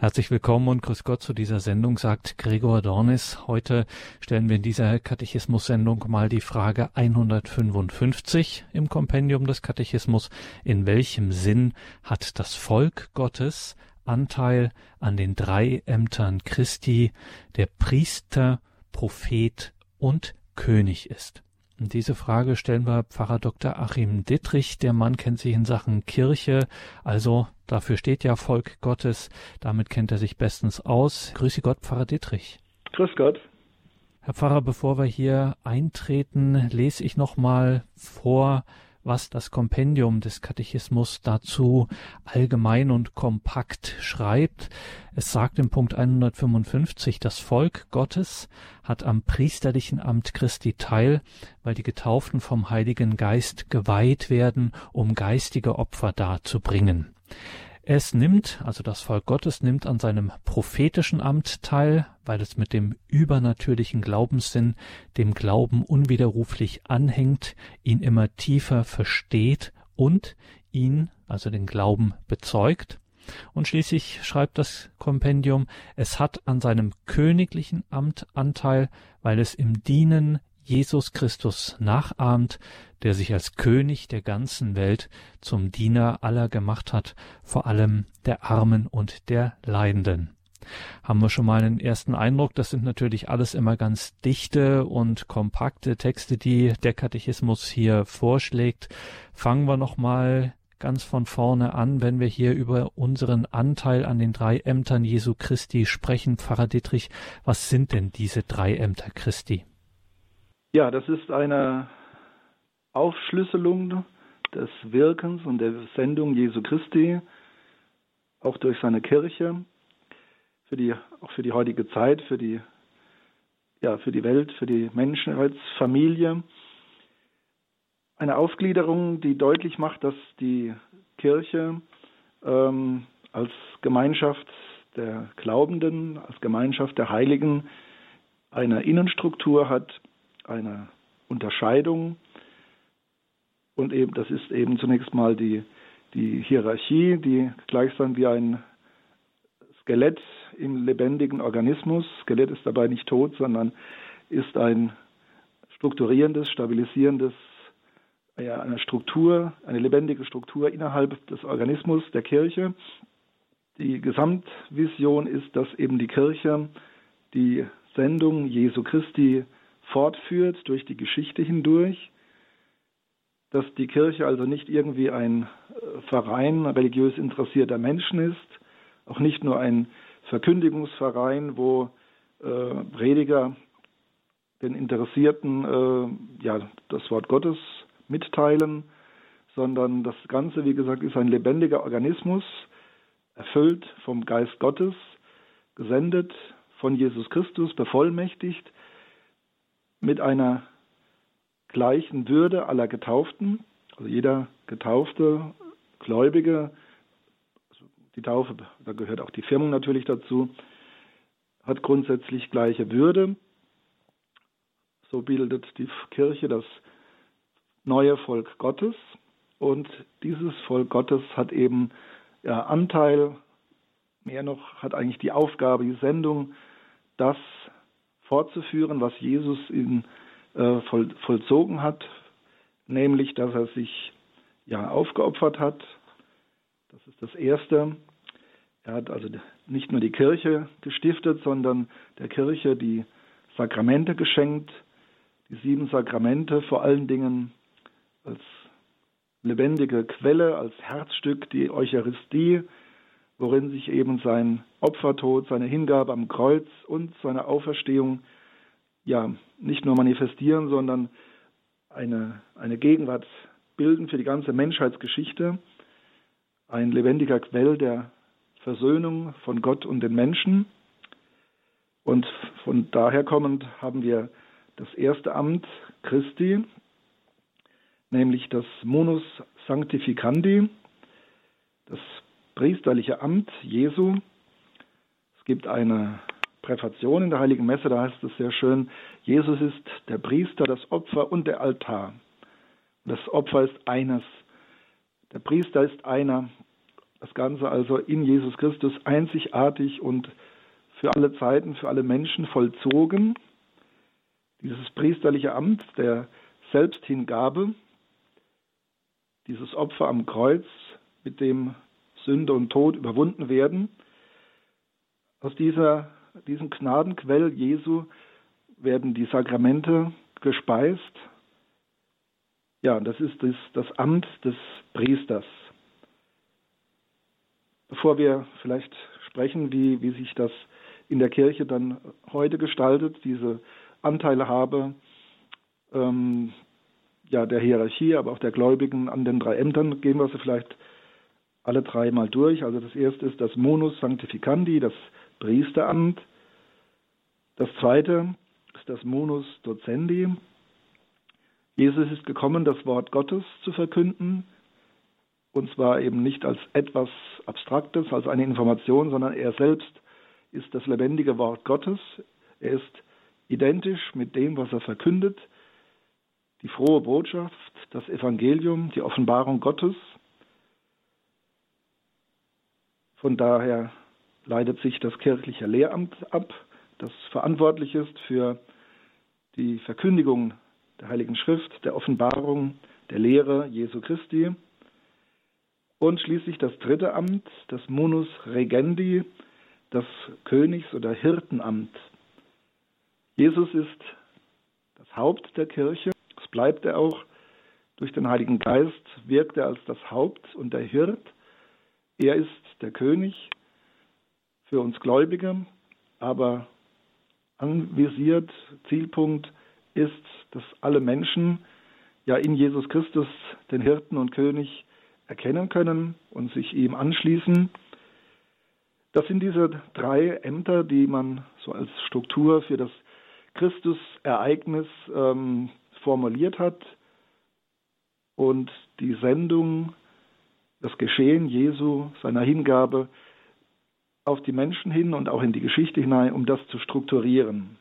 Herzlich willkommen und grüß Gott zu dieser Sendung, sagt Gregor Dornis. Heute stellen wir in dieser Katechismus-Sendung mal die Frage 155 im Kompendium des Katechismus. In welchem Sinn hat das Volk Gottes Anteil an den drei Ämtern Christi, der Priester, Prophet und König ist? Diese Frage stellen wir Pfarrer Dr. Achim Dittrich. Der Mann kennt sich in Sachen Kirche, also dafür steht ja Volk Gottes. Damit kennt er sich bestens aus. Grüße Gott, Pfarrer Dittrich. Grüß Gott. Herr Pfarrer, bevor wir hier eintreten, lese ich noch mal vor, was das Kompendium des Katechismus dazu allgemein und kompakt schreibt. Es sagt im Punkt 155, das Volk Gottes hat am priesterlichen Amt Christi teil, weil die Getauften vom Heiligen Geist geweiht werden, um geistige Opfer darzubringen. Es nimmt, also das Volk Gottes nimmt an seinem prophetischen Amt teil, weil es mit dem übernatürlichen Glaubenssinn dem Glauben unwiderruflich anhängt, ihn immer tiefer versteht und ihn, also den Glauben, bezeugt. Und schließlich schreibt das Kompendium, es hat an seinem königlichen Amt Anteil, weil es im Dienen Jesus Christus nachahmt, der sich als König der ganzen Welt zum Diener aller gemacht hat, vor allem der Armen und der Leidenden. Haben wir schon mal einen ersten Eindruck, das sind natürlich alles immer ganz dichte und kompakte Texte, die der Katechismus hier vorschlägt. Fangen wir noch mal ganz von vorne an, wenn wir hier über unseren Anteil an den drei Ämtern Jesu Christi sprechen. Pfarrer Dietrich, was sind denn diese drei Ämter Christi? Ja, das ist eine Aufschlüsselung des Wirkens und der Sendung Jesu Christi, auch durch seine Kirche, für die, auch für die heutige Zeit, für die, ja, für die Welt, für die Menschheitsfamilie. Eine Aufgliederung, die deutlich macht, dass die Kirche ähm, als Gemeinschaft der Glaubenden, als Gemeinschaft der Heiligen eine Innenstruktur hat, eine Unterscheidung. Und eben, das ist eben zunächst mal die, die Hierarchie, die gleichsam wie ein Skelett im lebendigen Organismus, Skelett ist dabei nicht tot, sondern ist ein strukturierendes, stabilisierendes, ja, eine Struktur, eine lebendige Struktur innerhalb des Organismus der Kirche. Die Gesamtvision ist, dass eben die Kirche die Sendung Jesu Christi fortführt durch die Geschichte hindurch, dass die Kirche also nicht irgendwie ein äh, Verein religiös interessierter Menschen ist, auch nicht nur ein Verkündigungsverein, wo äh, Prediger den Interessierten äh, ja, das Wort Gottes mitteilen, sondern das Ganze, wie gesagt, ist ein lebendiger Organismus, erfüllt vom Geist Gottes, gesendet von Jesus Christus, bevollmächtigt mit einer gleichen Würde aller Getauften. Also jeder getaufte Gläubige, also die Taufe, da gehört auch die Firmung natürlich dazu, hat grundsätzlich gleiche Würde. So bildet die Kirche das neue Volk Gottes und dieses Volk Gottes hat eben ja, Anteil, mehr noch hat eigentlich die Aufgabe, die Sendung, das fortzuführen, was Jesus in, äh, voll, vollzogen hat, nämlich dass er sich ja aufgeopfert hat. Das ist das Erste. Er hat also nicht nur die Kirche gestiftet, sondern der Kirche die Sakramente geschenkt, die sieben Sakramente vor allen Dingen als lebendige Quelle, als Herzstück die Eucharistie, worin sich eben sein Opfertod, seine Hingabe am Kreuz und seine Auferstehung ja nicht nur manifestieren, sondern eine, eine Gegenwart bilden für die ganze Menschheitsgeschichte, ein lebendiger Quell der Versöhnung von Gott und den Menschen. Und von daher kommend haben wir das erste Amt Christi, nämlich das Monus Sanctificandi, das priesterliche Amt Jesu. Es gibt eine Präfation in der Heiligen Messe, da heißt es sehr schön, Jesus ist der Priester, das Opfer und der Altar. Das Opfer ist eines. Der Priester ist einer. Das Ganze also in Jesus Christus einzigartig und für alle Zeiten, für alle Menschen vollzogen. Dieses priesterliche Amt der Selbsthingabe, dieses Opfer am Kreuz, mit dem Sünde und Tod überwunden werden. Aus dieser, diesem Gnadenquell Jesu werden die Sakramente gespeist. Ja, das ist das, das Amt des Priesters. Bevor wir vielleicht sprechen, wie, wie sich das in der Kirche dann heute gestaltet, diese Anteile habe, ähm, ja, der Hierarchie, aber auch der Gläubigen an den drei Ämtern, gehen wir sie vielleicht alle drei mal durch. Also das erste ist das Monus Sanctificandi, das Priesteramt. Das zweite ist das Monus Docendi. Jesus ist gekommen, das Wort Gottes zu verkünden. Und zwar eben nicht als etwas Abstraktes, als eine Information, sondern er selbst ist das lebendige Wort Gottes. Er ist identisch mit dem, was er verkündet. Die frohe Botschaft, das Evangelium, die Offenbarung Gottes. Von daher leitet sich das kirchliche Lehramt ab, das verantwortlich ist für die Verkündigung der Heiligen Schrift, der Offenbarung, der Lehre Jesu Christi. Und schließlich das dritte Amt, das Munus Regendi, das Königs- oder Hirtenamt. Jesus ist das Haupt der Kirche, das bleibt er auch. Durch den Heiligen Geist wirkt er als das Haupt und der Hirt. Er ist der König für uns Gläubige, aber anvisiert, Zielpunkt ist, dass alle Menschen ja in Jesus Christus den Hirten und König erkennen können und sich ihm anschließen. Das sind diese drei Ämter, die man so als Struktur für das Christusereignis ähm, formuliert hat. Und die Sendung das Geschehen Jesu, seiner Hingabe auf die Menschen hin und auch in die Geschichte hinein, um das zu strukturieren.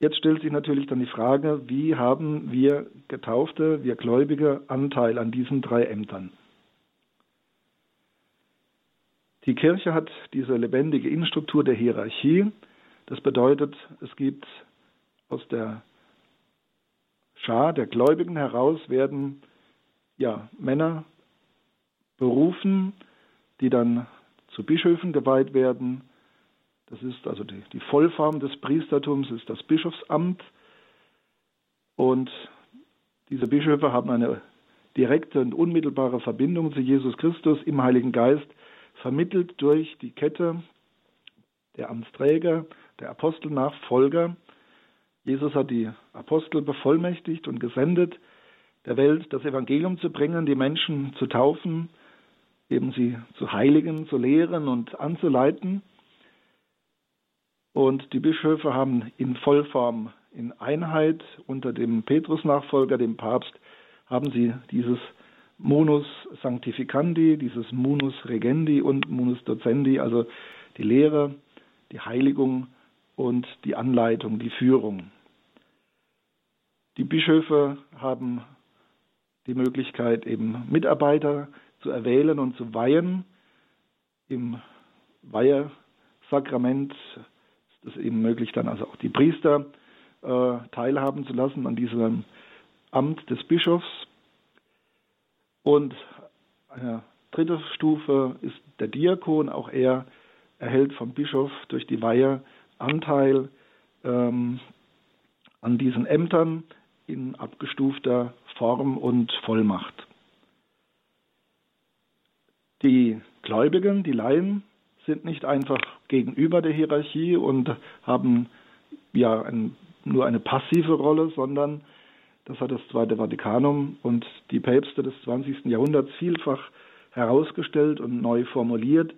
Jetzt stellt sich natürlich dann die Frage, wie haben wir Getaufte, wir Gläubige Anteil an diesen drei Ämtern? Die Kirche hat diese lebendige Innenstruktur der Hierarchie. Das bedeutet, es gibt aus der Schar der Gläubigen heraus werden ja, Männer berufen, die dann zu Bischöfen geweiht werden. Das ist also die, die Vollform des Priestertums, ist das Bischofsamt. Und diese Bischöfe haben eine direkte und unmittelbare Verbindung zu Jesus Christus im Heiligen Geist, vermittelt durch die Kette der Amtsträger, der Apostelnachfolger. Jesus hat die Apostel bevollmächtigt und gesendet, der Welt das Evangelium zu bringen, die Menschen zu taufen, eben sie zu heiligen, zu lehren und anzuleiten. Und die Bischöfe haben in Vollform, in Einheit unter dem Petrus-Nachfolger, dem Papst, haben sie dieses Munus Sanctificandi, dieses Munus Regendi und Munus Docendi, also die Lehre, die Heiligung und die Anleitung, die Führung. Die Bischöfe haben die Möglichkeit, eben Mitarbeiter zu erwählen und zu weihen. Im Weihesakrament ist es eben möglich, dann also auch die Priester äh, teilhaben zu lassen an diesem Amt des Bischofs. Und eine dritte Stufe ist der Diakon. Auch er erhält vom Bischof durch die Weihe Anteil ähm, an diesen Ämtern in abgestufter Form und Vollmacht. Die Gläubigen, die Laien, sind nicht einfach gegenüber der Hierarchie und haben ja ein, nur eine passive Rolle, sondern das hat das Zweite Vatikanum und die Päpste des 20. Jahrhunderts vielfach herausgestellt und neu formuliert.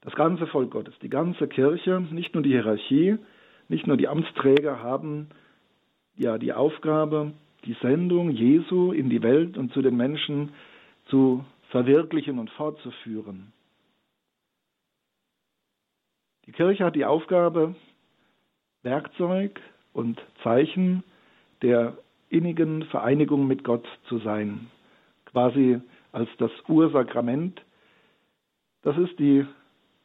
Das ganze Volk Gottes, die ganze Kirche, nicht nur die Hierarchie, nicht nur die Amtsträger haben ja die Aufgabe, die Sendung Jesu in die Welt und zu den Menschen zu verwirklichen und fortzuführen. Die Kirche hat die Aufgabe, Werkzeug und Zeichen der innigen Vereinigung mit Gott zu sein, quasi als das Ursakrament. Das ist die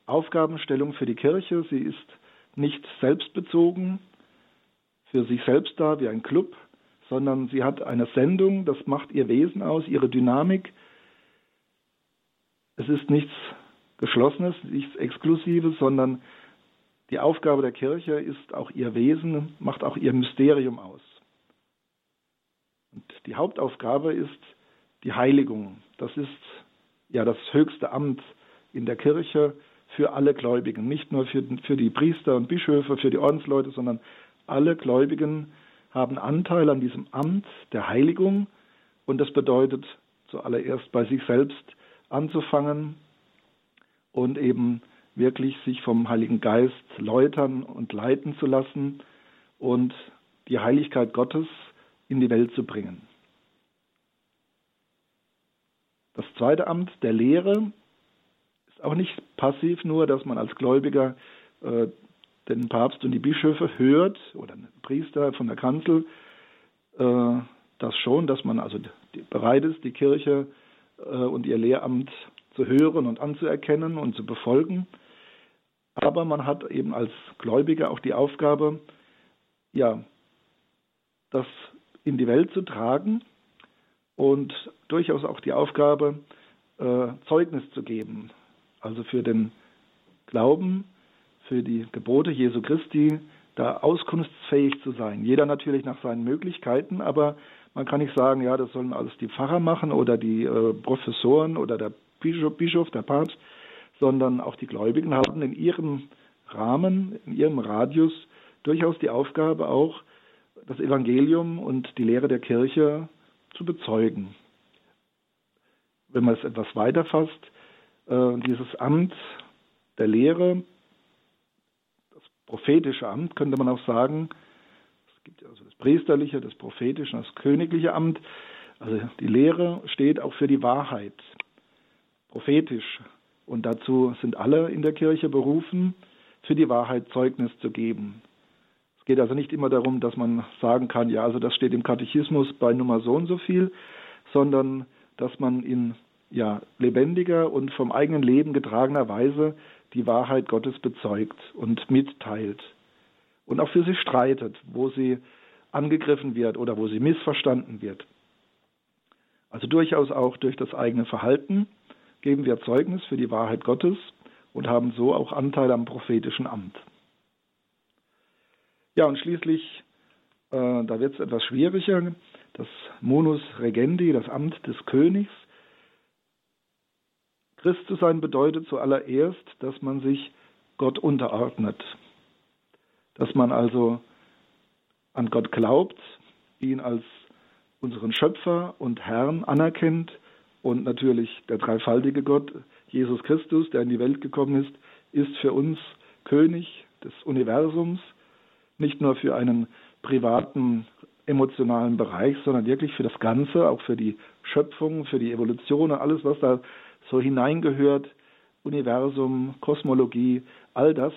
Aufgabenstellung für die Kirche. Sie ist nicht selbstbezogen, für sich selbst da wie ein Club, sondern sie hat eine Sendung, das macht ihr Wesen aus, ihre Dynamik. Es ist nichts Geschlossenes, nichts Exklusives, sondern die Aufgabe der Kirche ist auch ihr Wesen, macht auch ihr Mysterium aus. Und die Hauptaufgabe ist die Heiligung. Das ist ja das höchste Amt in der Kirche für alle Gläubigen, nicht nur für, für die Priester und Bischöfe, für die Ordensleute, sondern alle Gläubigen haben Anteil an diesem Amt der Heiligung und das bedeutet zuallererst bei sich selbst anzufangen und eben wirklich sich vom Heiligen Geist läutern und leiten zu lassen und die Heiligkeit Gottes in die Welt zu bringen. Das zweite Amt der Lehre ist auch nicht passiv nur, dass man als Gläubiger äh, den Papst und die Bischöfe hört oder einen Priester von der Kanzel, äh, das schon, dass man also bereit ist, die Kirche und ihr Lehramt zu hören und anzuerkennen und zu befolgen. Aber man hat eben als Gläubiger auch die Aufgabe, ja, das in die Welt zu tragen und durchaus auch die Aufgabe, äh, Zeugnis zu geben. Also für den Glauben, für die Gebote Jesu Christi, da auskunftsfähig zu sein. Jeder natürlich nach seinen Möglichkeiten, aber man kann nicht sagen, ja, das sollen alles die Pfarrer machen oder die äh, Professoren oder der Bischof, Bischof, der Papst, sondern auch die Gläubigen haben in ihrem Rahmen, in ihrem Radius durchaus die Aufgabe auch, das Evangelium und die Lehre der Kirche zu bezeugen. Wenn man es etwas weiter fasst, äh, dieses Amt der Lehre, das prophetische Amt, könnte man auch sagen, es gibt also das priesterliche, das prophetische, das königliche Amt. Also die Lehre steht auch für die Wahrheit, prophetisch. Und dazu sind alle in der Kirche berufen, für die Wahrheit Zeugnis zu geben. Es geht also nicht immer darum, dass man sagen kann, ja, also das steht im Katechismus bei Nummer so und so viel, sondern dass man in ja, lebendiger und vom eigenen Leben getragener Weise die Wahrheit Gottes bezeugt und mitteilt und auch für sie streitet, wo sie angegriffen wird oder wo sie missverstanden wird. Also durchaus auch durch das eigene Verhalten geben wir Zeugnis für die Wahrheit Gottes und haben so auch Anteil am prophetischen Amt. Ja, und schließlich, äh, da wird es etwas schwieriger, das Munus Regendi, das Amt des Königs. Christ zu sein bedeutet zuallererst, dass man sich Gott unterordnet, dass man also an Gott glaubt, ihn als unseren Schöpfer und Herrn anerkennt und natürlich der dreifaltige Gott, Jesus Christus, der in die Welt gekommen ist, ist für uns König des Universums, nicht nur für einen privaten emotionalen Bereich, sondern wirklich für das Ganze, auch für die Schöpfung, für die Evolution und alles, was da so hineingehört, Universum, Kosmologie, all das,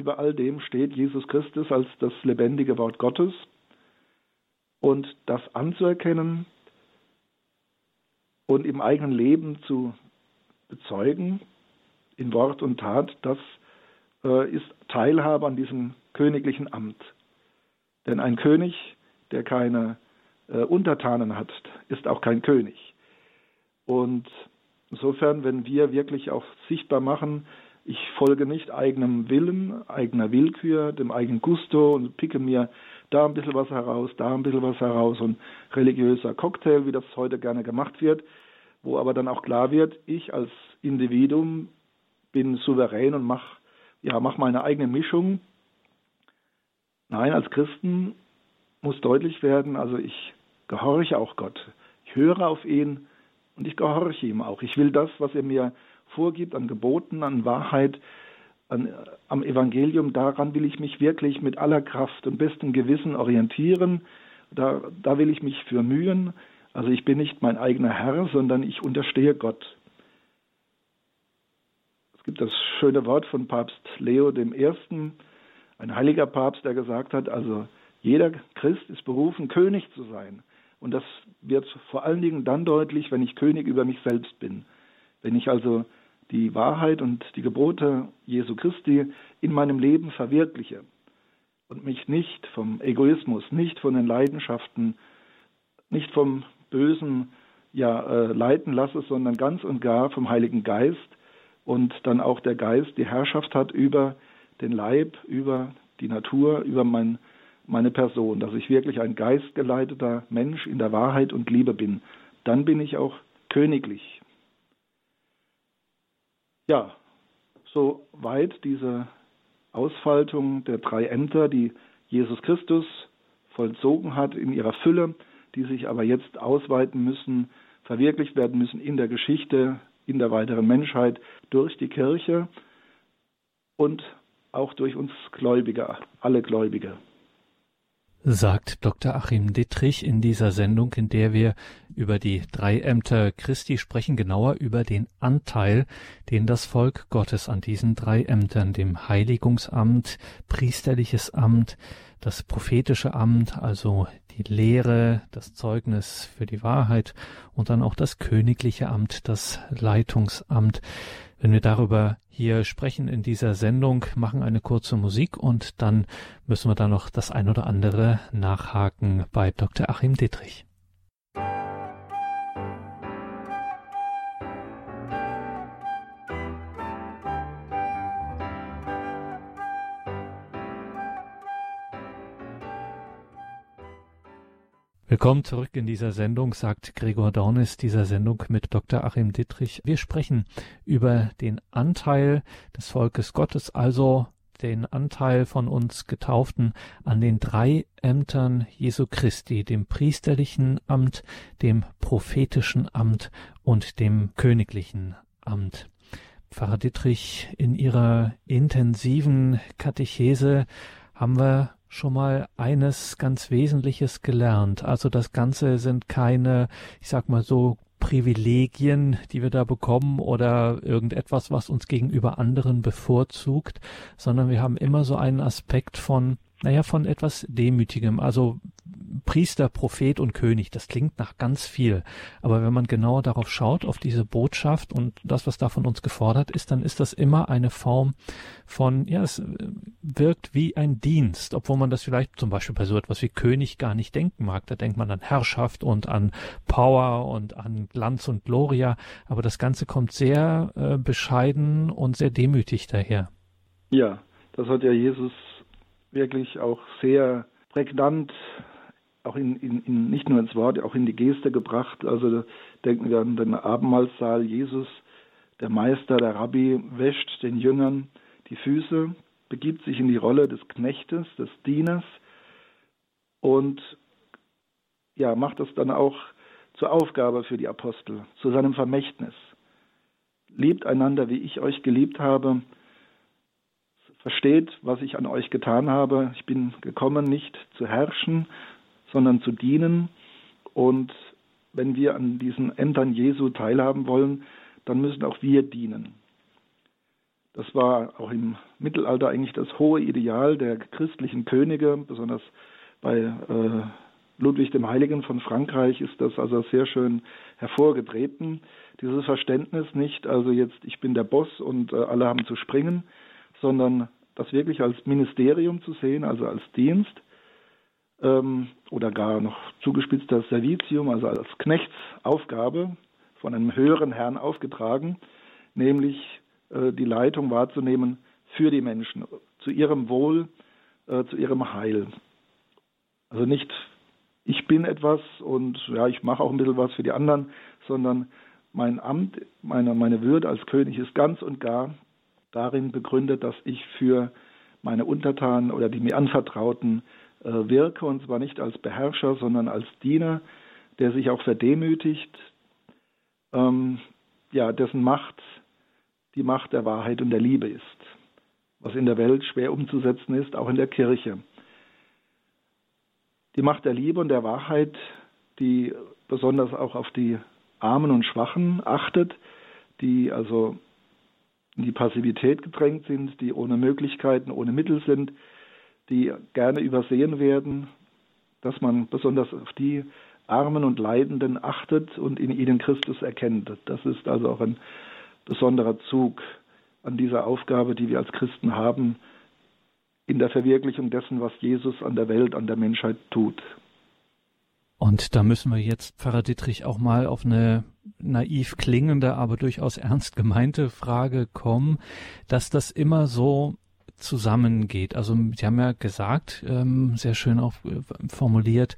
über all dem steht Jesus Christus als das lebendige Wort Gottes. Und das anzuerkennen und im eigenen Leben zu bezeugen, in Wort und Tat, das äh, ist Teilhabe an diesem königlichen Amt. Denn ein König, der keine äh, Untertanen hat, ist auch kein König. Und insofern, wenn wir wirklich auch sichtbar machen, ich folge nicht eigenem Willen, eigener Willkür, dem eigenen Gusto und picke mir da ein bisschen was heraus, da ein bisschen was heraus und religiöser Cocktail, wie das heute gerne gemacht wird, wo aber dann auch klar wird, ich als Individuum bin souverän und mache ja, mach meine eigene Mischung Nein, als Christen muss deutlich werden, also ich gehorche auch Gott. Ich höre auf ihn und ich gehorche ihm auch. Ich will das, was er mir vorgibt an Geboten, an Wahrheit, an, am Evangelium, daran will ich mich wirklich mit aller Kraft und bestem Gewissen orientieren. Da, da will ich mich für mühen. Also ich bin nicht mein eigener Herr, sondern ich unterstehe Gott. Es gibt das schöne Wort von Papst Leo I., ein heiliger Papst, der gesagt hat, also jeder Christ ist berufen, König zu sein. Und das wird vor allen Dingen dann deutlich, wenn ich König über mich selbst bin. Wenn ich also die Wahrheit und die Gebote Jesu Christi in meinem Leben verwirkliche und mich nicht vom Egoismus, nicht von den Leidenschaften, nicht vom Bösen ja, äh, leiten lasse, sondern ganz und gar vom Heiligen Geist und dann auch der Geist die Herrschaft hat über den Leib, über die Natur, über mein, meine Person, dass ich wirklich ein geistgeleiteter Mensch in der Wahrheit und Liebe bin. Dann bin ich auch königlich. Ja, so weit diese Ausfaltung der drei Ämter, die Jesus Christus vollzogen hat in ihrer Fülle, die sich aber jetzt ausweiten müssen, verwirklicht werden müssen in der Geschichte, in der weiteren Menschheit durch die Kirche und auch durch uns Gläubige, alle Gläubige sagt Dr. Achim Dittrich in dieser Sendung, in der wir über die drei Ämter Christi sprechen, genauer über den Anteil, den das Volk Gottes an diesen drei Ämtern, dem Heiligungsamt, priesterliches Amt, das prophetische Amt, also die Lehre, das Zeugnis für die Wahrheit und dann auch das königliche Amt, das Leitungsamt, wenn wir darüber hier sprechen in dieser Sendung, machen eine kurze Musik und dann müssen wir da noch das ein oder andere nachhaken bei Dr. Achim Dietrich. Willkommen zurück in dieser Sendung, sagt Gregor Dornis, dieser Sendung mit Dr. Achim Dittrich. Wir sprechen über den Anteil des Volkes Gottes, also den Anteil von uns Getauften an den drei Ämtern Jesu Christi, dem priesterlichen Amt, dem prophetischen Amt und dem königlichen Amt. Pfarrer Dittrich, in Ihrer intensiven Katechese haben wir schon mal eines ganz Wesentliches gelernt. Also das Ganze sind keine, ich sag mal so, Privilegien, die wir da bekommen oder irgendetwas, was uns gegenüber anderen bevorzugt, sondern wir haben immer so einen Aspekt von, naja, von etwas Demütigem. Also Priester, Prophet und König, das klingt nach ganz viel. Aber wenn man genauer darauf schaut, auf diese Botschaft und das, was da von uns gefordert ist, dann ist das immer eine Form von, ja, es wirkt wie ein Dienst, obwohl man das vielleicht zum Beispiel bei so etwas wie König gar nicht denken mag. Da denkt man an Herrschaft und an Power und an Glanz und Gloria. Aber das Ganze kommt sehr äh, bescheiden und sehr demütig daher. Ja, das hat ja Jesus wirklich auch sehr prägnant auch in, in, in, nicht nur ins Wort, auch in die Geste gebracht. Also denken wir an den Abendmahlsaal. Jesus, der Meister, der Rabbi, wäscht den Jüngern die Füße, begibt sich in die Rolle des Knechtes, des Dieners und ja, macht das dann auch zur Aufgabe für die Apostel, zu seinem Vermächtnis. Liebt einander, wie ich euch geliebt habe. Versteht, was ich an euch getan habe. Ich bin gekommen, nicht zu herrschen, sondern zu dienen. Und wenn wir an diesen Ämtern Jesu teilhaben wollen, dann müssen auch wir dienen. Das war auch im Mittelalter eigentlich das hohe Ideal der christlichen Könige, besonders bei äh, Ludwig dem Heiligen von Frankreich ist das also sehr schön hervorgetreten. Dieses Verständnis nicht, also jetzt ich bin der Boss und äh, alle haben zu springen, sondern das wirklich als Ministerium zu sehen, also als Dienst ähm, oder gar noch zugespitzt das Servitium, also als Knechtsaufgabe von einem höheren Herrn aufgetragen, nämlich äh, die Leitung wahrzunehmen für die Menschen, zu ihrem Wohl, äh, zu ihrem Heil. Also nicht ich bin etwas und ja, ich mache auch ein bisschen was für die anderen, sondern mein Amt, meine, meine Würde als König ist ganz und gar darin begründet, dass ich für meine Untertanen oder die mir Anvertrauten wirke, und zwar nicht als Beherrscher, sondern als Diener, der sich auch verdemütigt, ähm, ja, dessen Macht die Macht der Wahrheit und der Liebe ist, was in der Welt schwer umzusetzen ist, auch in der Kirche. Die Macht der Liebe und der Wahrheit, die besonders auch auf die Armen und Schwachen achtet, die also in die Passivität gedrängt sind, die ohne Möglichkeiten, ohne Mittel sind, die gerne übersehen werden, dass man besonders auf die Armen und Leidenden achtet und in ihnen Christus erkennt. Das ist also auch ein besonderer Zug an dieser Aufgabe, die wir als Christen haben, in der Verwirklichung dessen, was Jesus an der Welt, an der Menschheit tut. Und da müssen wir jetzt, Pfarrer Dietrich, auch mal auf eine naiv klingende, aber durchaus ernst gemeinte Frage kommen, dass das immer so zusammengeht. Also Sie haben ja gesagt, ähm, sehr schön auch äh, formuliert,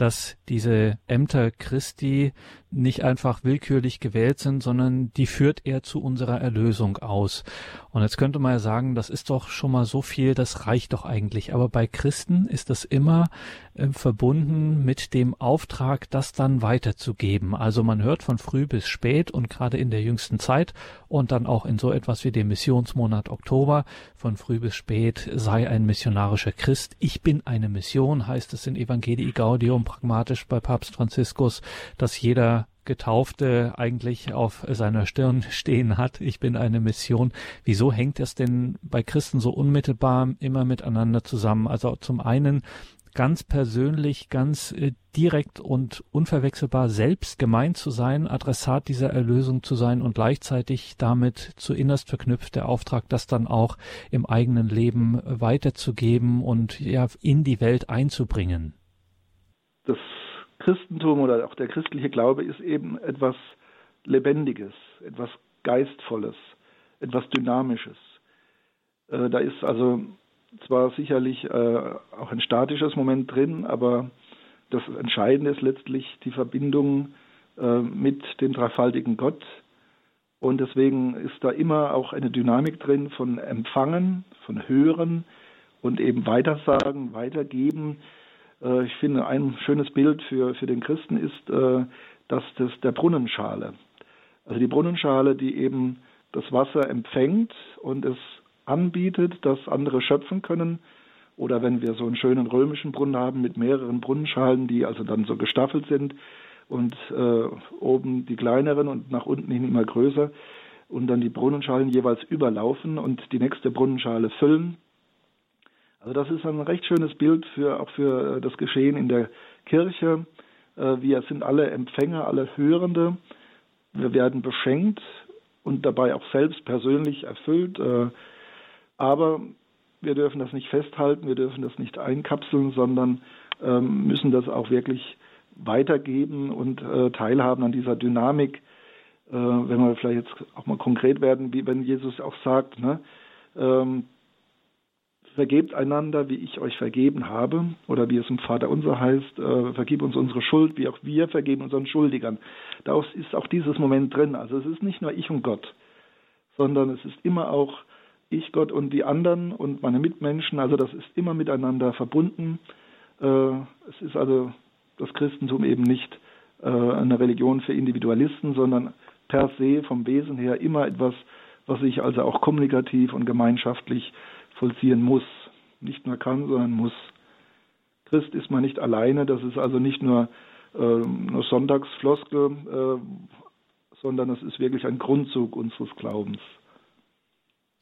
dass diese Ämter Christi nicht einfach willkürlich gewählt sind, sondern die führt er zu unserer Erlösung aus. Und jetzt könnte man ja sagen, das ist doch schon mal so viel, das reicht doch eigentlich. Aber bei Christen ist das immer äh, verbunden mit dem Auftrag, das dann weiterzugeben. Also man hört von früh bis spät und gerade in der jüngsten Zeit und dann auch in so etwas wie dem Missionsmonat Oktober, von früh bis spät sei ein missionarischer Christ. Ich bin eine Mission, heißt es in Evangelii Gaudium pragmatisch bei Papst Franziskus, dass jeder Getaufte eigentlich auf seiner Stirn stehen hat. Ich bin eine Mission. Wieso hängt es denn bei Christen so unmittelbar immer miteinander zusammen? Also zum einen ganz persönlich, ganz äh, direkt und unverwechselbar selbst gemeint zu sein, Adressat dieser Erlösung zu sein und gleichzeitig damit zu innerst verknüpft der Auftrag, das dann auch im eigenen Leben weiterzugeben und ja in die Welt einzubringen das Christentum oder auch der christliche Glaube ist eben etwas Lebendiges, etwas Geistvolles, etwas Dynamisches. Äh, da ist also zwar sicherlich äh, auch ein statisches Moment drin, aber das Entscheidende ist letztlich die Verbindung äh, mit dem dreifaltigen Gott. Und deswegen ist da immer auch eine Dynamik drin von Empfangen, von Hören und eben Weitersagen, Weitergeben äh, ich finde, ein schönes Bild für, für den Christen ist äh, das des, der Brunnenschale. Also die Brunnenschale, die eben das Wasser empfängt und es anbietet, dass andere schöpfen können. Oder wenn wir so einen schönen römischen Brunnen haben mit mehreren Brunnenschalen, die also dann so gestaffelt sind und äh, oben die kleineren und nach unten hin immer größer und dann die Brunnenschalen jeweils überlaufen und die nächste Brunnenschale füllen also das ist ein recht schönes Bild für auch für äh, das Geschehen in der Kirche. Äh, wir sind alle Empfänger, alle Hörende. Wir werden beschenkt und dabei auch selbst persönlich erfüllt. Äh, aber wir dürfen das nicht festhalten, wir dürfen das nicht einkapseln, sondern ähm, müssen das auch wirklich weitergeben und teilhaben an dieser Dynamik. Wenn wir vielleicht jetzt auch mal konkret werden, wie wenn Jesus auch sagt, ne, ähm, vergebt einander, wie ich euch vergeben habe, oder wie es im Vater unser heißt, äh, vergib uns unsere Schuld, wie auch wir vergeben unseren Schuldigern. Da ist auch dieses Moment drin. Also es ist nicht nur ich und Gott, sondern es ist immer auch ich, Gott und die anderen und meine Mitmenschen. Also das ist immer miteinander verbunden. Äh, es ist also das Christentum eben nicht äh, eine Religion für Individualisten, sondern per se vom Wesen her immer etwas, was sich also auch kommunikativ und gemeinschaftlich vollziehen muss. Nicht nur kann, sondern muss. Christ ist man nicht alleine, das ist also nicht nur äh, eine Sonntagsfloskel, äh, sondern es ist wirklich ein Grundzug unseres Glaubens.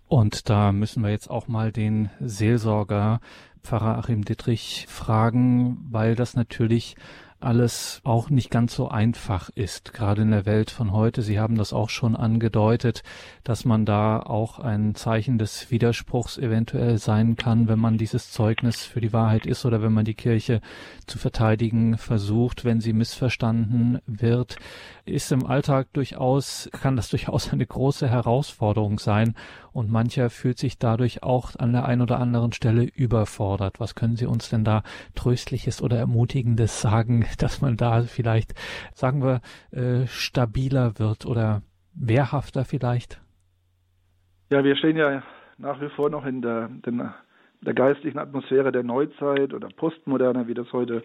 Und da müssen wir jetzt auch mal den Seelsorger Pfarrer Achim Dittrich fragen, weil das natürlich alles auch nicht ganz so einfach ist, gerade in der Welt von heute. Sie haben das auch schon angedeutet, dass man da auch ein Zeichen des Widerspruchs eventuell sein kann, wenn man dieses Zeugnis für die Wahrheit ist oder wenn man die Kirche zu verteidigen versucht, wenn sie missverstanden wird. Ist im Alltag durchaus, kann das durchaus eine große Herausforderung sein und mancher fühlt sich dadurch auch an der einen oder anderen Stelle überfordert. Was können Sie uns denn da Tröstliches oder Ermutigendes sagen, dass man da vielleicht, sagen wir, äh, stabiler wird oder wehrhafter vielleicht? Ja, wir stehen ja nach wie vor noch in der, in der geistlichen Atmosphäre der Neuzeit oder Postmoderne, wie das heute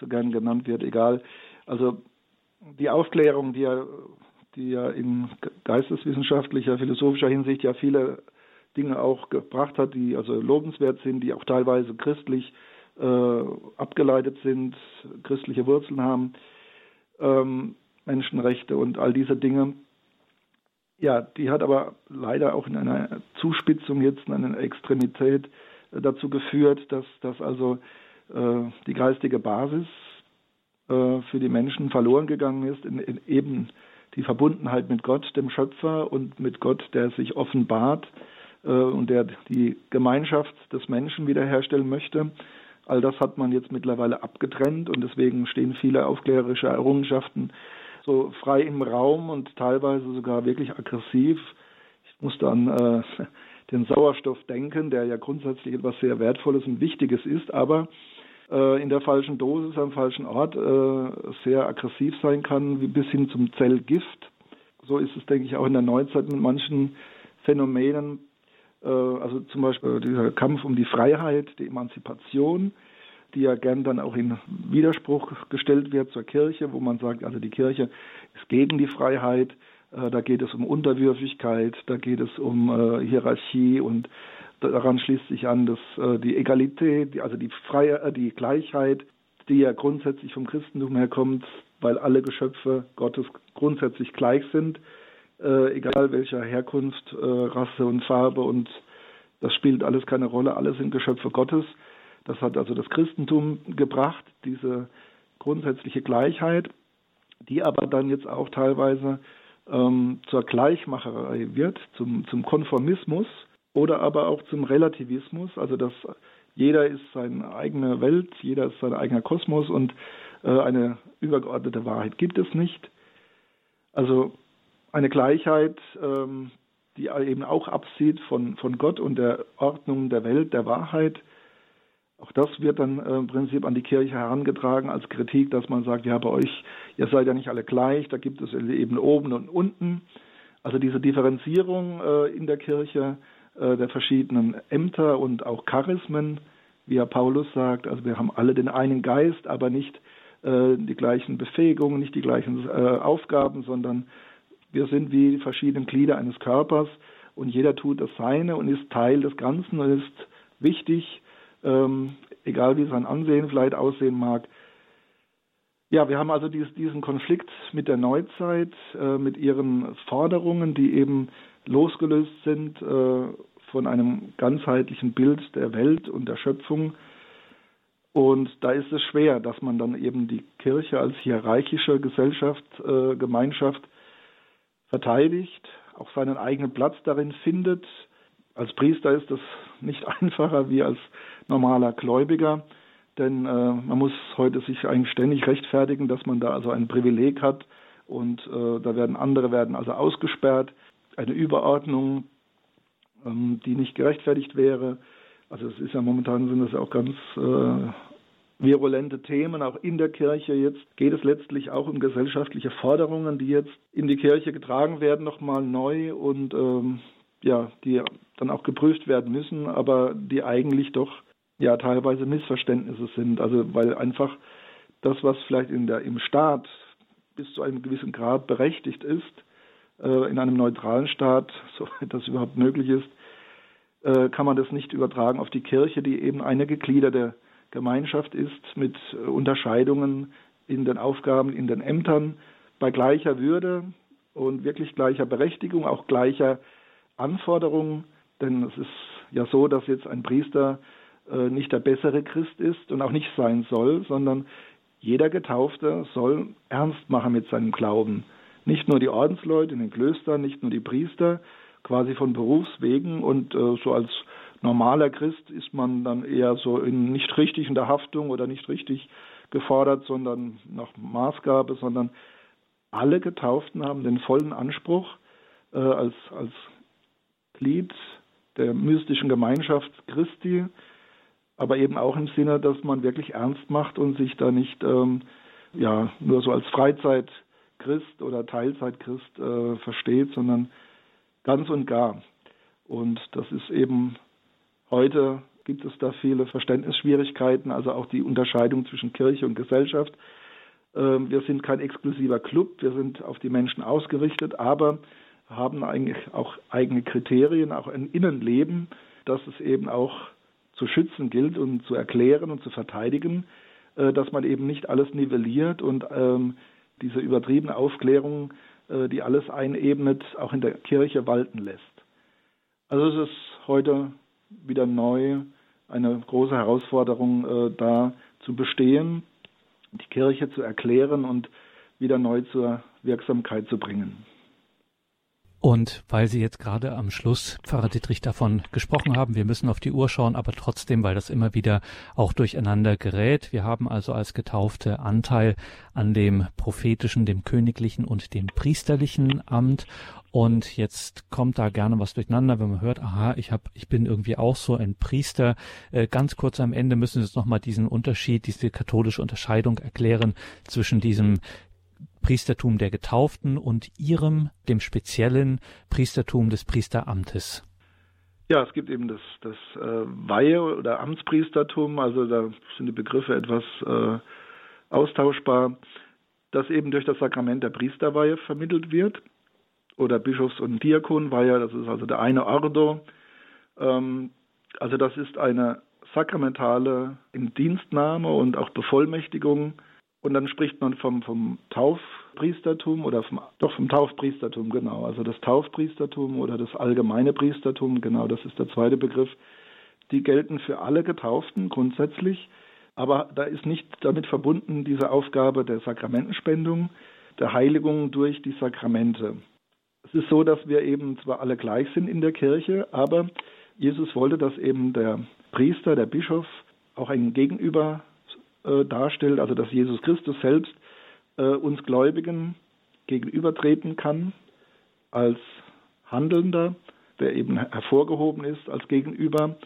so gern genannt wird, egal. Also die Aufklärung, die ja, die ja in geisteswissenschaftlicher, philosophischer Hinsicht ja viele Dinge auch gebracht hat, die also lobenswert sind, die auch teilweise christlich äh, abgeleitet sind, christliche Wurzeln haben, ähm, Menschenrechte und all diese Dinge. Ja, die hat aber leider auch in einer Zuspitzung jetzt, in einer Extremität äh, dazu geführt, dass, dass also äh, die geistige Basis äh, für die Menschen verloren gegangen ist, in, in eben die Verbundenheit mit Gott, dem Schöpfer, und mit Gott, der sich offenbart äh, und der die Gemeinschaft des Menschen wiederherstellen möchte. All das hat man jetzt mittlerweile abgetrennt und deswegen stehen viele aufklärerische Errungenschaften so frei im Raum und teilweise sogar wirklich aggressiv. Ich musste an äh, den Sauerstoff denken, der ja grundsätzlich etwas sehr Wertvolles und Wichtiges ist, aber äh, in der falschen Dosis am falschen Ort äh, sehr aggressiv sein kann, bis hin zum Zellgift. So ist es, denke ich, auch in der Neuzeit mit manchen Phänomenen. Äh, also zum Beispiel dieser Kampf um die Freiheit, die Emanzipation, die ja gern dann auch in Widerspruch gestellt wird zur Kirche, wo man sagt, also die Kirche ist gegen die Freiheit, da geht es um Unterwürfigkeit, da geht es um Hierarchie und Daran schließt sich an, dass äh, die Egalität, also die Freie, äh, die Gleichheit, die ja grundsätzlich vom Christentum herkommt, weil alle Geschöpfe Gottes grundsätzlich gleich sind, äh, egal welcher Herkunft, äh, Rasse und Farbe und das spielt alles keine Rolle, alle sind Geschöpfe Gottes. Das hat also das Christentum gebracht, diese grundsätzliche Gleichheit, die aber dann jetzt auch teilweise ähm, zur Gleichmacherei wird, zum, zum Konformismus oder aber auch zum Relativismus, also dass jeder ist seine eigene Welt, jeder ist sein eigener Kosmos und äh, eine übergeordnete Wahrheit gibt es nicht. Also eine Gleichheit, ähm, die eben auch absieht von, von Gott und der Ordnung der Welt, der Wahrheit. Auch das wird dann äh, im Prinzip an die Kirche herangetragen als Kritik, dass man sagt, ja, bei euch, ihr seid ja nicht alle gleich, da gibt es eben oben und unten. Also diese Differenzierung äh, in der Kirche äh, der verschiedenen Ämter und auch Charismen, wie ja Paulus sagt. Also wir haben alle den einen Geist, aber nicht äh, die gleichen Befähigungen, nicht die gleichen äh, Aufgaben, sondern wir sind wie die verschiedenen Glieder eines Körpers und jeder tut das Seine und ist Teil des Ganzen und ist wichtig, ähm, egal wie sein Ansehen vielleicht aussehen mag. Ja, wir haben also dies, diesen Konflikt mit der Neuzeit, äh, mit ihren Forderungen, die eben losgelöst sind äh, von einem ganzheitlichen Bild der Welt und der Schöpfung. Und da ist es schwer, dass man dann eben die Kirche als hierarchische Gesellschaft, äh, Gemeinschaft verteidigt, auch seinen eigenen Platz darin findet. Als Priester ist das nicht einfacher wie als normaler Gläubiger, denn äh, man muss heute sich eigentlich ständig rechtfertigen, dass man da also ein Privileg hat und äh, da werden andere werden also ausgesperrt eine Überordnung, ähm, die nicht gerechtfertigt wäre. Also es ist ja momentan sind das auch ganz äh, virulente Themen, auch in der Kirche jetzt geht es letztlich auch um gesellschaftliche Forderungen, die jetzt in die Kirche getragen werden, nochmal neu und ähm, ja, die dann auch geprüft werden müssen, aber die eigentlich doch ja teilweise Missverständnisse sind. Also weil einfach das, was vielleicht in der, im Staat bis zu einem gewissen Grad berechtigt ist, äh, in einem neutralen Staat, soweit das überhaupt möglich ist, äh, kann man das nicht übertragen auf die Kirche, die eben eine gegliederte Gemeinschaft ist mit äh, Unterscheidungen in den Aufgaben, in den Ämtern, bei gleicher Würde und wirklich gleicher Berechtigung, auch gleicher Anforderungen. Denn es ist ja so, dass jetzt ein Priester nicht der bessere Christ ist und auch nicht sein soll, sondern jeder Getaufte soll ernst machen mit seinem Glauben nicht nur die Ordensleute in den Klöstern, nicht nur die Priester, quasi von Berufswegen und äh, so als normaler Christ ist man dann eher so in nicht richtig in der Haftung oder nicht richtig gefordert, sondern nach Maßgabe, sondern alle Getauften haben den vollen Anspruch äh, als, als Glied der mystischen Gemeinschaft Christi, aber eben auch im Sinne, dass man wirklich ernst macht und sich da nicht ähm, ja, nur so als Freizeit Christ oder Teilzeitchrist äh, versteht, sondern ganz und gar. Und das ist eben heute gibt es da viele Verständnisschwierigkeiten, also auch die Unterscheidung zwischen Kirche und Gesellschaft. Ähm, wir sind kein exklusiver Club, wir sind auf die Menschen ausgerichtet, aber haben eigentlich auch eigene Kriterien, auch ein Innenleben, das es eben auch zu schützen gilt und zu erklären und zu verteidigen, äh, dass man eben nicht alles nivelliert und ähm, diese übertriebene Aufklärung, äh, die alles einebnet, auch in der Kirche walten lässt. Also es ist heute wieder neu eine große Herausforderung, äh, da zu bestehen. die Kirche zu erklären und wieder neu zur Wirksamkeit zu bringen. Und weil Sie jetzt gerade am Schluss, Pfarrer Dietrich, davon gesprochen haben, wir müssen auf die Uhr schauen, aber trotzdem, weil das immer wieder auch durcheinander gerät. Wir haben also als Getaufte Anteil an dem prophetischen, dem königlichen und dem priesterlichen Amt. Und jetzt kommt da gerne was durcheinander, wenn man hört, aha, ich hab, ich bin irgendwie auch so ein Priester. Äh, ganz kurz am Ende müssen Sie jetzt nochmal diesen Unterschied, diese katholische Unterscheidung erklären zwischen diesem Priestertum der Getauften und ihrem, dem speziellen Priestertum des Priesteramtes? Ja, es gibt eben das, das äh, Weihe- oder Amtspriestertum, also da sind die Begriffe etwas äh, austauschbar, das eben durch das Sakrament der Priesterweihe vermittelt wird oder Bischofs- und Diakonweihe, das ist also der eine Ordo. Ähm, also das ist eine sakramentale Indienstnahme und auch Bevollmächtigung und dann spricht man vom, vom Taufpriestertum oder vom, doch vom Taufpriestertum, genau. Also das Taufpriestertum oder das allgemeine Priestertum, genau, das ist der zweite Begriff. Die gelten für alle Getauften grundsätzlich, aber da ist nicht damit verbunden diese Aufgabe der Sakramentenspendung, der Heiligung durch die Sakramente. Es ist so, dass wir eben zwar alle gleich sind in der Kirche, aber Jesus wollte, dass eben der Priester, der Bischof auch ein Gegenüber äh, darstellt, also dass Jesus Christus selbst äh, uns Gläubigen gegenübertreten kann als Handelnder, der eben hervorgehoben ist als Gegenüber.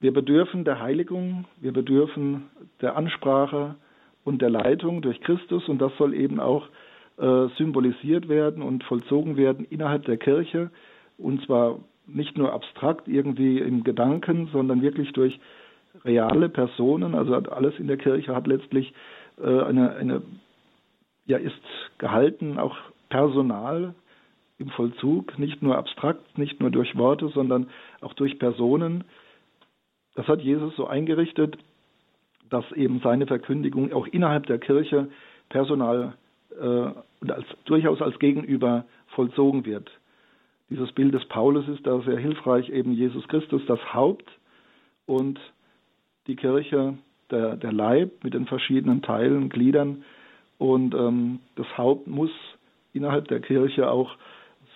Wir bedürfen der Heiligung, wir bedürfen der Ansprache und der Leitung durch Christus und das soll eben auch äh, symbolisiert werden und vollzogen werden innerhalb der Kirche und zwar nicht nur abstrakt irgendwie im Gedanken, sondern wirklich durch reale Personen, also alles in der Kirche hat letztlich äh, eine, eine, ja, ist gehalten, auch Personal im Vollzug, nicht nur abstrakt, nicht nur durch Worte, sondern auch durch Personen. Das hat Jesus so eingerichtet, dass eben seine Verkündigung auch innerhalb der Kirche Personal äh, und als, durchaus als Gegenüber vollzogen wird. Dieses Bild des Paulus ist da sehr hilfreich, eben Jesus Christus das Haupt und die Kirche, der, der Leib mit den verschiedenen Teilen, Gliedern. Und ähm, das Haupt muss innerhalb der Kirche auch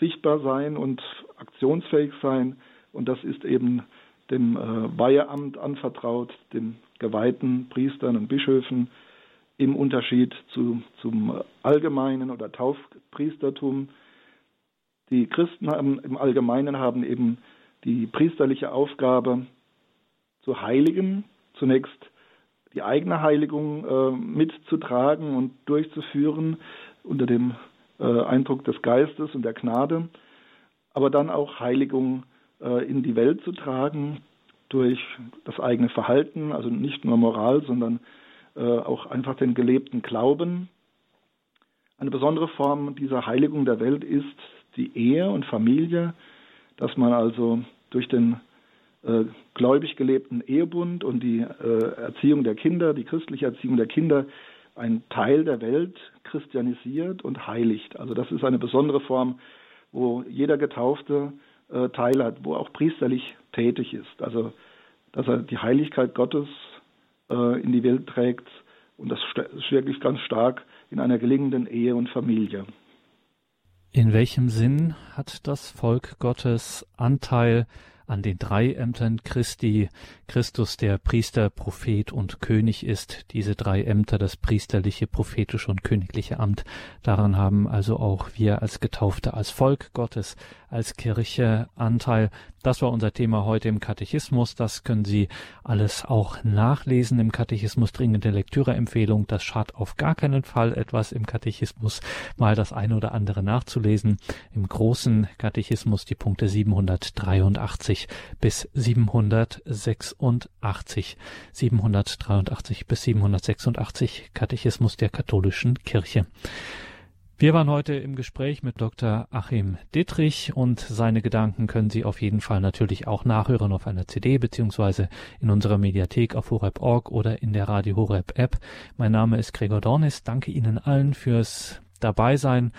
sichtbar sein und aktionsfähig sein. Und das ist eben dem äh, Weiheamt anvertraut, den geweihten Priestern und Bischöfen im Unterschied zu, zum allgemeinen oder Taufpriestertum. Die Christen haben, im Allgemeinen haben eben die priesterliche Aufgabe zu heiligen, zunächst die eigene Heiligung äh, mitzutragen und durchzuführen unter dem äh, Eindruck des Geistes und der Gnade, aber dann auch Heiligung äh, in die Welt zu tragen durch das eigene Verhalten, also nicht nur Moral, sondern äh, auch einfach den gelebten Glauben. Eine besondere Form dieser Heiligung der Welt ist die Ehe und Familie, dass man also durch den äh, gläubig gelebten Ehebund und die äh, Erziehung der Kinder, die christliche Erziehung der Kinder, ein Teil der Welt christianisiert und heiligt. Also das ist eine besondere Form, wo jeder Getaufte äh, Teil hat, wo auch priesterlich tätig ist. Also dass er die Heiligkeit Gottes äh, in die Welt trägt und das ist wirklich ganz stark in einer gelingenden Ehe und Familie. In welchem Sinn hat das Volk Gottes Anteil an den drei Ämtern Christi, Christus der Priester, Prophet und König ist, diese drei Ämter, das priesterliche, prophetische und königliche Amt. Daran haben also auch wir als Getaufte, als Volk Gottes, als Kirche Anteil. Das war unser Thema heute im Katechismus. Das können Sie alles auch nachlesen im Katechismus. Dringende Lektüreempfehlung. Das schadet auf gar keinen Fall etwas im Katechismus mal das eine oder andere nachzulesen. Im großen Katechismus die Punkte 783 bis 786. 783 bis 786 Katechismus der katholischen Kirche. Wir waren heute im Gespräch mit Dr. Achim Dittrich und seine Gedanken können Sie auf jeden Fall natürlich auch nachhören auf einer CD beziehungsweise in unserer Mediathek auf horeb.org oder in der Radio Horeb App. Mein Name ist Gregor Dornis. Danke Ihnen allen fürs Dabeisein.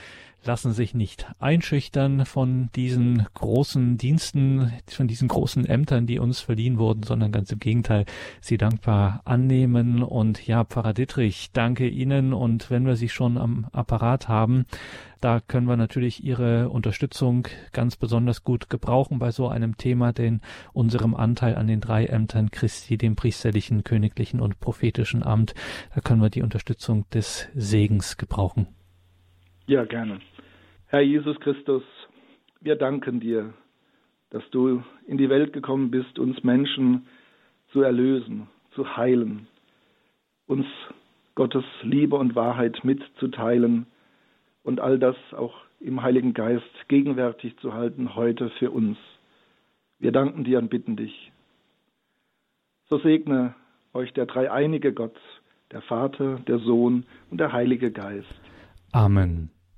lassen sich nicht einschüchtern von diesen großen Diensten, von diesen großen Ämtern, die uns verliehen wurden, sondern ganz im Gegenteil, sie dankbar annehmen. Und ja, Pfarrer Dittrich, danke Ihnen. Und wenn wir Sie schon am Apparat haben, da können wir natürlich Ihre Unterstützung ganz besonders gut gebrauchen bei so einem Thema, denn unserem Anteil an den drei Ämtern Christi, dem priesterlichen, königlichen und prophetischen Amt, da können wir die Unterstützung des Segens gebrauchen. Ja, gerne. Herr Jesus Christus, wir danken dir, dass du in die Welt gekommen bist, uns Menschen zu erlösen, zu heilen, uns Gottes Liebe und Wahrheit mitzuteilen und all das auch im Heiligen Geist gegenwärtig zu halten heute für uns. Wir danken dir und bitten dich. So segne euch der dreieinige Gott, der Vater, der Sohn und der Heilige Geist. Amen.